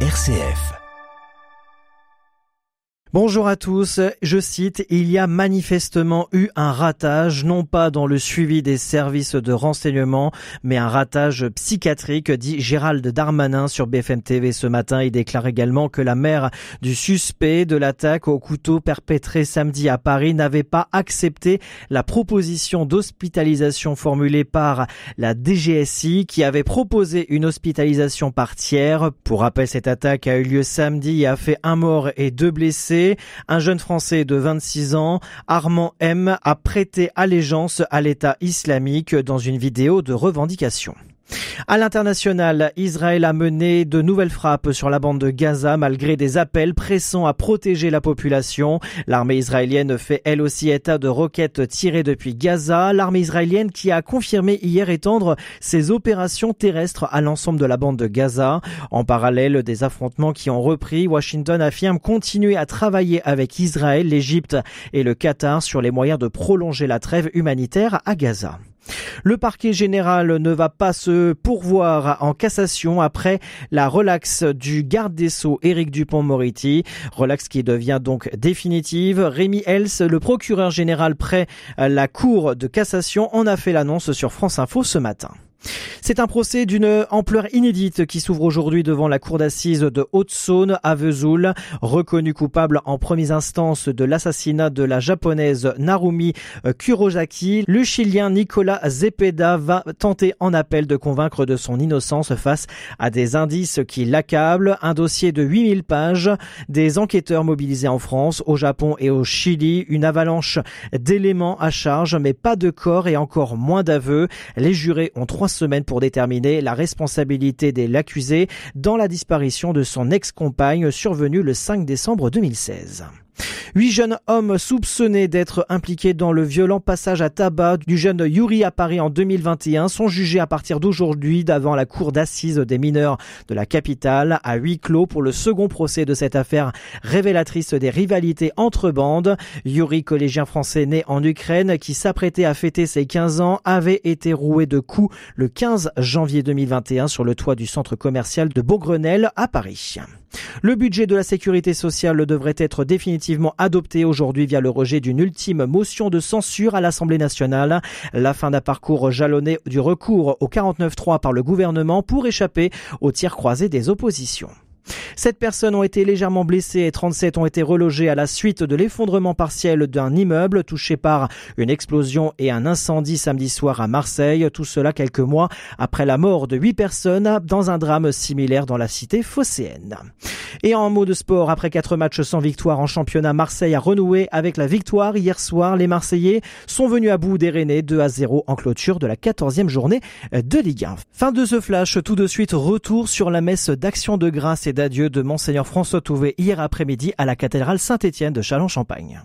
RCF. Bonjour à tous, je cite, il y a manifestement eu un ratage, non pas dans le suivi des services de renseignement, mais un ratage psychiatrique, dit Gérald Darmanin sur BFM TV ce matin. Il déclare également que la mère du suspect de l'attaque au couteau perpétrée samedi à Paris n'avait pas accepté la proposition d'hospitalisation formulée par la DGSI qui avait proposé une hospitalisation par tiers. Pour rappel, cette attaque a eu lieu samedi et a fait un mort et deux blessés. Un jeune Français de 26 ans, Armand M, a prêté allégeance à l'État islamique dans une vidéo de revendication. À l'international, Israël a mené de nouvelles frappes sur la bande de Gaza malgré des appels pressants à protéger la population. L'armée israélienne fait elle aussi état de roquettes tirées depuis Gaza. L'armée israélienne qui a confirmé hier étendre ses opérations terrestres à l'ensemble de la bande de Gaza. En parallèle des affrontements qui ont repris, Washington affirme continuer à travailler avec Israël, l'Égypte et le Qatar sur les moyens de prolonger la trêve humanitaire à Gaza. Le parquet général ne va pas se pourvoir en cassation après la relaxe du garde des Sceaux Éric Dupont-Moretti. Relaxe qui devient donc définitive. Rémi Els, le procureur général près la cour de cassation, en a fait l'annonce sur France Info ce matin. C'est un procès d'une ampleur inédite qui s'ouvre aujourd'hui devant la cour d'assises de Haute-Saône à Vesoul. Reconnu coupable en première instance de l'assassinat de la japonaise Narumi Kurosaki, le chilien Nicolas Zepeda va tenter en appel de convaincre de son innocence face à des indices qui l'accablent. Un dossier de 8000 pages, des enquêteurs mobilisés en France, au Japon et au Chili, une avalanche d'éléments à charge, mais pas de corps et encore moins d'aveux. Les jurés ont semaines pour déterminer la responsabilité de l'accusé dans la disparition de son ex-compagne survenue le 5 décembre 2016. Huit jeunes hommes soupçonnés d'être impliqués dans le violent passage à tabac du jeune Yuri à Paris en 2021 sont jugés à partir d'aujourd'hui devant la cour d'assises des mineurs de la capitale à huis clos pour le second procès de cette affaire révélatrice des rivalités entre bandes. Yuri, collégien français né en Ukraine qui s'apprêtait à fêter ses 15 ans, avait été roué de coups le 15 janvier 2021 sur le toit du centre commercial de Beaugrenelle à Paris. Le budget de la sécurité sociale devrait être définitivement adopté aujourd'hui via le rejet d'une ultime motion de censure à l'Assemblée nationale. La fin d'un parcours jalonné du recours au 49-3 par le gouvernement pour échapper au tir croisé des oppositions. Sept personnes ont été légèrement blessées et 37 ont été relogées à la suite de l'effondrement partiel d'un immeuble touché par une explosion et un incendie samedi soir à Marseille. Tout cela quelques mois après la mort de huit personnes dans un drame similaire dans la cité phocéenne. Et en mot de sport, après quatre matchs sans victoire en championnat, Marseille a renoué avec la victoire hier soir. Les Marseillais sont venus à bout des Rennais 2 à 0 en clôture de la 14e journée de Ligue 1. Fin de ce flash, tout de suite retour sur la messe d'action de grâce et d'adieu de Monseigneur François Touvet hier après-midi à la cathédrale Saint-Étienne de Châlons-Champagne.